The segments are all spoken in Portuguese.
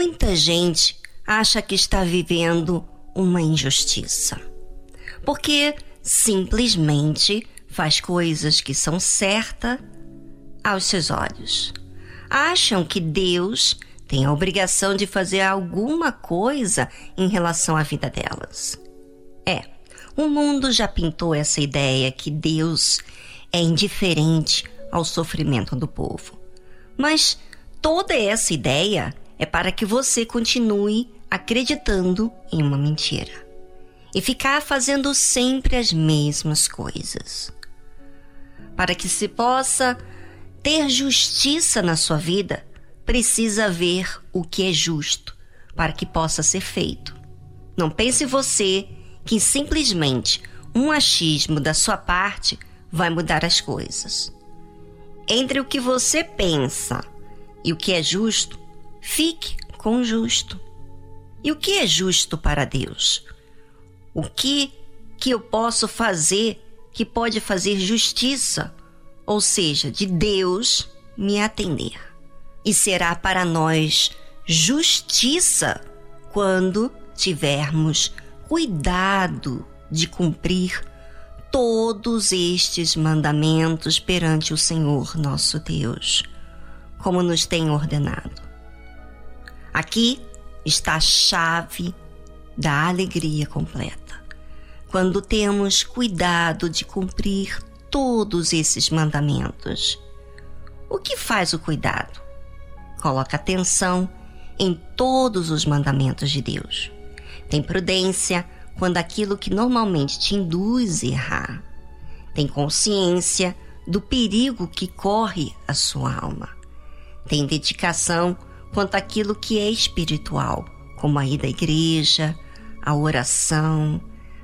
Muita gente acha que está vivendo uma injustiça, porque simplesmente faz coisas que são certas aos seus olhos. Acham que Deus tem a obrigação de fazer alguma coisa em relação à vida delas. É, o mundo já pintou essa ideia que Deus é indiferente ao sofrimento do povo. Mas toda essa ideia é para que você continue acreditando em uma mentira e ficar fazendo sempre as mesmas coisas. Para que se possa ter justiça na sua vida, precisa ver o que é justo para que possa ser feito. Não pense você que simplesmente um achismo da sua parte vai mudar as coisas. Entre o que você pensa e o que é justo, fique com o justo. E o que é justo para Deus? O que que eu posso fazer que pode fazer justiça, ou seja, de Deus me atender? E será para nós justiça quando tivermos cuidado de cumprir todos estes mandamentos perante o Senhor nosso Deus, como nos tem ordenado. Aqui está a chave da alegria completa. Quando temos cuidado de cumprir todos esses mandamentos. O que faz o cuidado? Coloca atenção em todos os mandamentos de Deus. Tem prudência quando aquilo que normalmente te induz a errar. Tem consciência do perigo que corre a sua alma. Tem dedicação quanto aquilo que é espiritual, como a ida à igreja, a oração,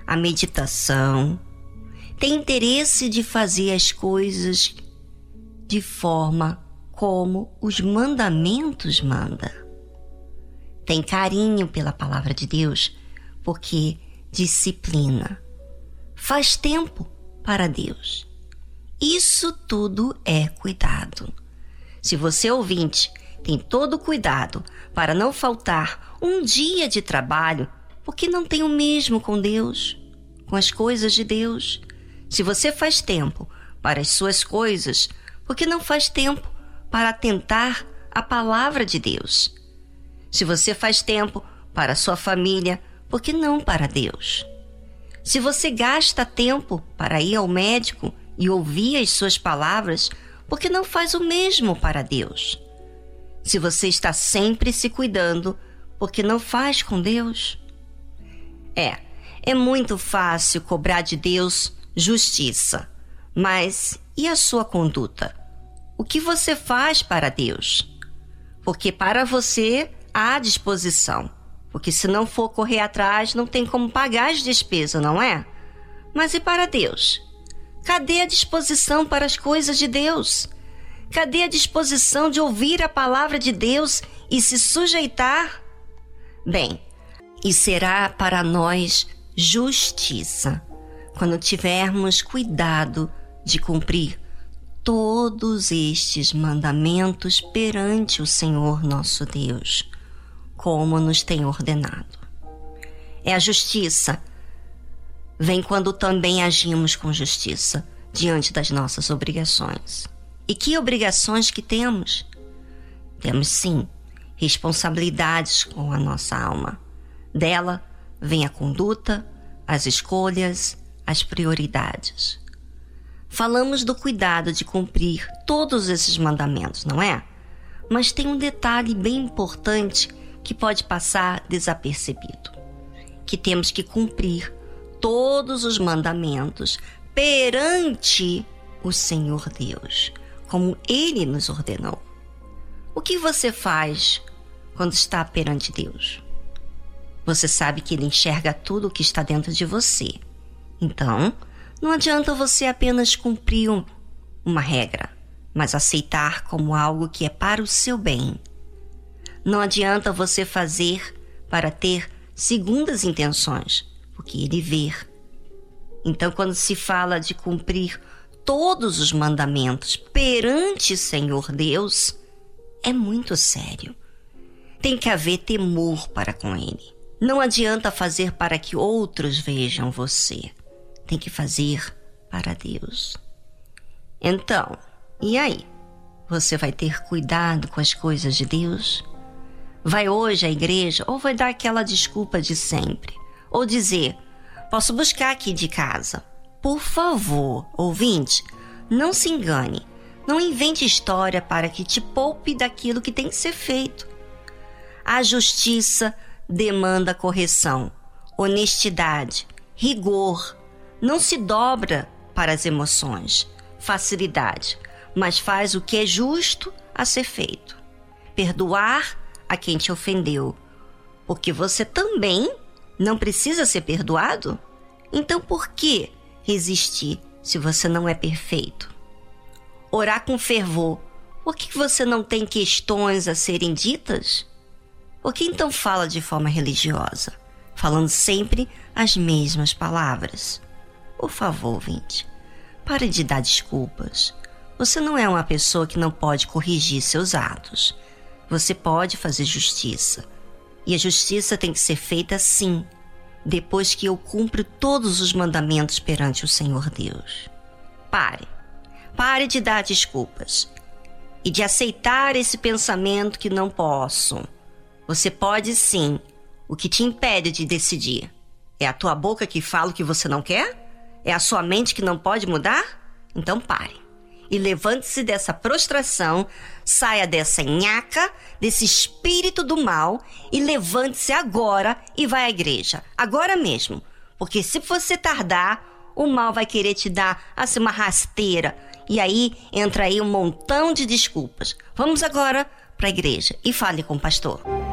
a meditação. Tem interesse de fazer as coisas de forma como os mandamentos manda. Tem carinho pela palavra de Deus, porque disciplina. Faz tempo para Deus. Isso tudo é cuidado. Se você ouvinte tem todo o cuidado para não faltar um dia de trabalho, porque não tem o mesmo com Deus, com as coisas de Deus. Se você faz tempo para as suas coisas, porque não faz tempo para atentar a palavra de Deus. Se você faz tempo para a sua família, porque não para Deus. Se você gasta tempo para ir ao médico e ouvir as suas palavras, porque não faz o mesmo para Deus se você está sempre se cuidando porque não faz com Deus? É, é muito fácil cobrar de Deus justiça, mas e a sua conduta? O que você faz para Deus? Porque para você há disposição, porque se não for correr atrás, não tem como pagar as despesas, não é? Mas e para Deus? Cadê a disposição para as coisas de Deus? Cadê a disposição de ouvir a palavra de Deus e se sujeitar? Bem, e será para nós justiça quando tivermos cuidado de cumprir todos estes mandamentos perante o Senhor nosso Deus, como nos tem ordenado. É a justiça. Vem quando também agimos com justiça diante das nossas obrigações. E que obrigações que temos? Temos sim responsabilidades com a nossa alma. Dela vem a conduta, as escolhas, as prioridades. Falamos do cuidado de cumprir todos esses mandamentos, não é? Mas tem um detalhe bem importante que pode passar desapercebido: que temos que cumprir todos os mandamentos perante o Senhor Deus como Ele nos ordenou. O que você faz quando está perante Deus? Você sabe que Ele enxerga tudo o que está dentro de você. Então, não adianta você apenas cumprir uma regra, mas aceitar como algo que é para o seu bem. Não adianta você fazer para ter segundas intenções, porque Ele vê. Então, quando se fala de cumprir todos os mandamentos perante Senhor Deus é muito sério. tem que haver temor para com ele. Não adianta fazer para que outros vejam você. Tem que fazer para Deus. Então, e aí? Você vai ter cuidado com as coisas de Deus? Vai hoje à igreja ou vai dar aquela desculpa de sempre? Ou dizer: Posso buscar aqui de casa? Por favor, ouvinte, não se engane. Não invente história para que te poupe daquilo que tem que ser feito. A justiça demanda correção, honestidade, rigor. Não se dobra para as emoções, facilidade, mas faz o que é justo a ser feito. Perdoar a quem te ofendeu, porque você também não precisa ser perdoado? Então por que resistir se você não é perfeito? Orar com fervor, por que você não tem questões a serem ditas? Por que então fala de forma religiosa, falando sempre as mesmas palavras? Por favor, vinte, pare de dar desculpas. Você não é uma pessoa que não pode corrigir seus atos. Você pode fazer justiça. E a justiça tem que ser feita sim, depois que eu cumpro todos os mandamentos perante o Senhor Deus. Pare. Pare de dar desculpas e de aceitar esse pensamento que não posso. Você pode sim. O que te impede de decidir? É a tua boca que fala o que você não quer? É a sua mente que não pode mudar? Então pare e levante-se dessa prostração, saia dessa nhaca, desse espírito do mal e levante-se agora e vá à igreja, agora mesmo. Porque se você tardar, o mal vai querer te dar assim uma rasteira e aí entra aí um montão de desculpas. Vamos agora para a igreja e fale com o pastor.